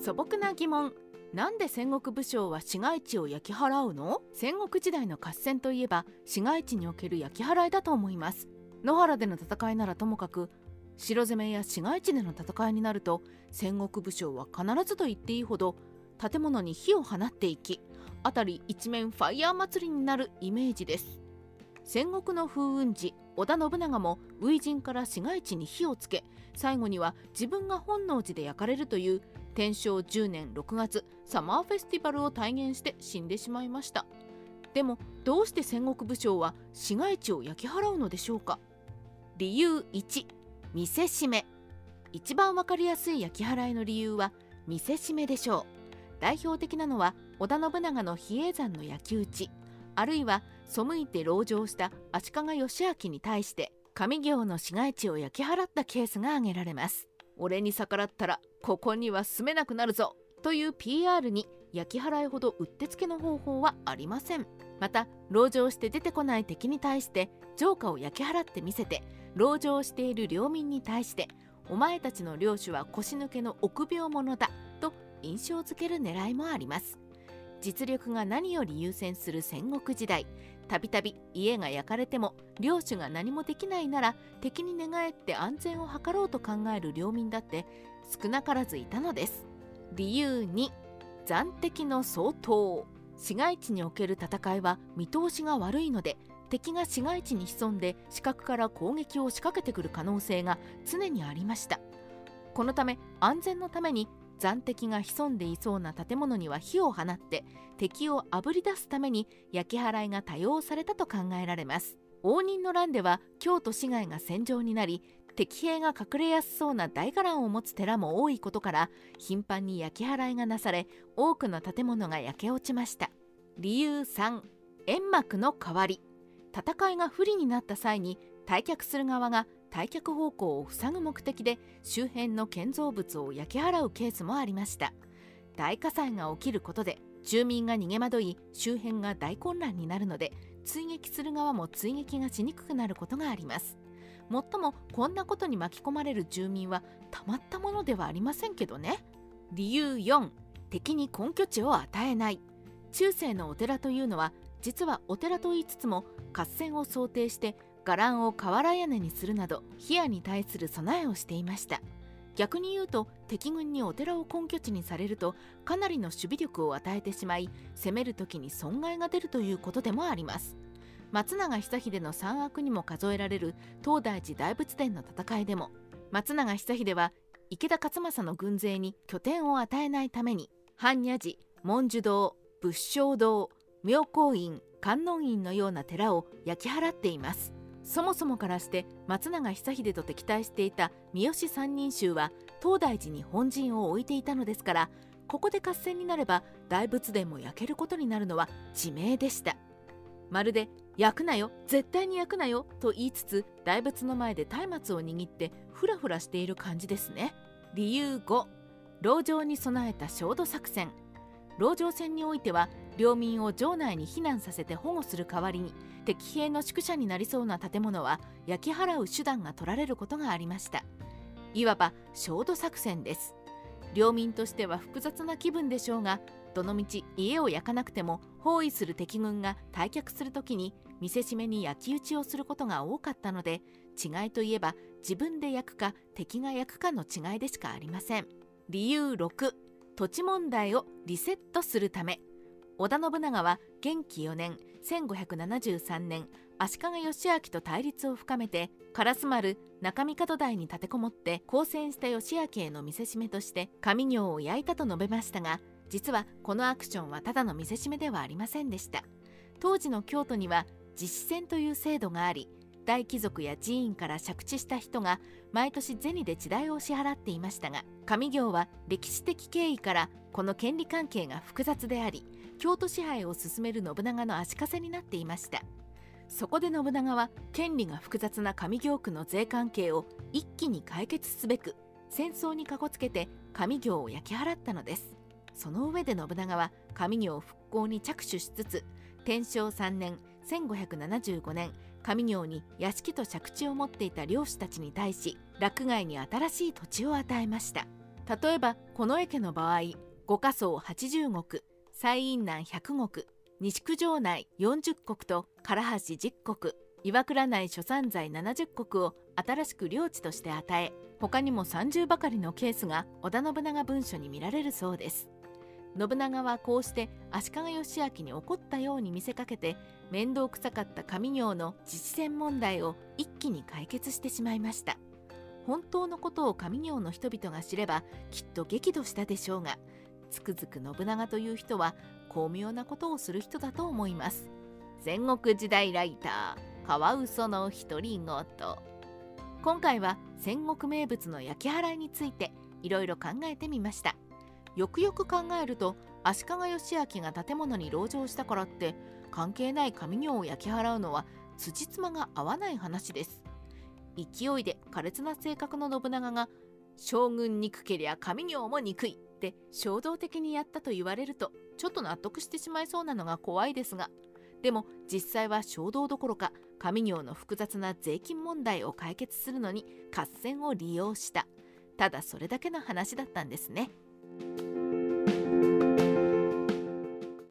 素朴な疑問。なんで戦国武将は市街地を焼き払うの？戦国時代の合戦といえば市街地における焼き払いだと思います。野原での戦いならともかく城攻めや市街地での戦いになると戦国武将は必ずと言っていいほど建物に火を放っていき辺り一面ファイヤー祭りになるイメージです。戦国の風雲児織田信長も初陣から市街地に火をつけ最後には自分が本能寺で焼かれるという天正10年6月サマーフェスティバルを体現して死んでしまいました。でもどうして戦国武将は市街地を焼き払うのでしょうか？理由1見せしめ。一番わかりやすい焼き払いの理由は見せしめでしょう。代表的なのは織田信長の比叡山の焼き討ち。あるいは背いて籠城した足利義昭に対して上行の市街地を焼き払ったケースが挙げられます。俺に逆らったらここには住めなくなるぞという PR に焼き払いほどうってつけの方法はありません。また籠城して出てこない敵に対して城下を焼き払ってみせて籠城している領民に対してお前たちの領主は腰抜けの臆病者だと印象づける狙いもあります。実力が何より優先する戦国時代。たびたび家が焼かれても領主が何もできないなら敵に寝返って安全を図ろうと考える領民だって少なからずいたのです。理由2残敵の相当。市街地における戦いは見通しが悪いので敵が市街地に潜んで死角から攻撃を仕掛けてくる可能性が常にありました。このため安全のために残敵が潜んでいそうな建物には火を放って敵をあぶり出すために焼き払いが多用されたと考えられます。応仁の乱では京都市街が戦場になり敵兵が隠れやすそうな大伽藍を持つ寺も多いことから頻繁に焼き払いがなされ多くの建物が焼け落ちました。理由3煙幕の代わり。戦いが不利になった際に退却する側が退却方向を塞ぐ目的で周辺の建造物を焼き払うケースもありました。大火災が起きることで住民が逃げ惑い周辺が大混乱になるので追撃する側も追撃がしにくくなることがあります。もっともこんなことに巻き込まれる住民はたまったものではありませんけどね。理由4敵に根拠地を与えない。中世のお寺というのは実はお寺と言いつつも合戦を想定して伽藍を瓦屋根にするなど火矢に対する備えをしていました。逆に言うと敵軍にお寺を根拠地にされるとかなりの守備力を与えてしまい攻める時に損害が出るということでもあります。松永久秀の三悪にも数えられる東大寺大仏殿の戦いでも松永久秀は池田勝正の軍勢に拠点を与えないために般若寺文殊堂仏正堂妙高院観音院のような寺を焼き払っています。そもそもからして松永久秀と敵対していた三好三人衆は東大寺に本陣を置いていたのですからここで合戦になれば大仏殿も焼けることになるのは自明でした。まるで「焼くなよ絶対に焼くなよ」と言いつつ大仏の前で松明を握ってフラフラしている感じですね。理由5籠城に備えた焦土作戦。籠城戦においては領民を城内に避難させて保護する代わりに敵兵の宿舎になりそうな建物は焼き払う手段が取られることがありました。いわば焦土作戦です。領民としては複雑な気分でしょうがどのみち家を焼かなくても包囲する敵軍が退却する時に見せしめに焼き討ちをすることが多かったので違いといえば自分で焼くか敵が焼くかの違いでしかありません。理由6土地問題をリセットするため。織田信長は元亀4年1573年足利義昭と対立を深めて烏丸中見門台に立てこもって交戦した義昭への見せしめとして上行を焼いたと述べましたが実はこのアクションはただの見せしめではありませんでした。当時の京都には実施戦という制度があり大貴族や寺院から借地した人が毎年銭で地代を支払っていましたが上行は歴史的経緯からこの権利関係が複雑であり京都支配を進める信長の足かせになっていました。そこで信長は権利が複雑な上行区の税関係を一気に解決すべく戦争にかこつけて上行を焼き払ったのです。その上で信長は上行復興に着手しつつ天正3年1575年上行に屋敷と借地を持っていた領主たちに対し洛外に新しい土地を与えました。例えば近衛家の場合五家層80石西院南100石西九条内40石と唐橋10石岩倉内諸山財70石を新しく領地として与え他にも30ばかりのケースが織田信長文書に見られるそうです。信長はこうして足利義昭に怒ったように見せかけて面倒くさかった上行の自治戦問題を一気に解決してしまいました。本当のことを上行の人々が知ればきっと激怒したでしょうがつくづく信長という人は巧妙なことをする人だと思います。戦国時代ライターカワウソの独り言。今回は戦国名物の焼き払いについていろいろ考えてみました。よくよく考えると足利義昭が建物に籠城したからって関係ない上行を焼き払うのは辻褄が合わない話です勢いで苛烈な性格の信長が将軍憎けりゃ上行も憎いって衝動的にやったと言われるとちょっと納得してしまいそうなのが怖いですがでも実際は衝動どころか上行の複雑な税金問題を解決するのに合戦を利用したただそれだけの話だったんですね。thank you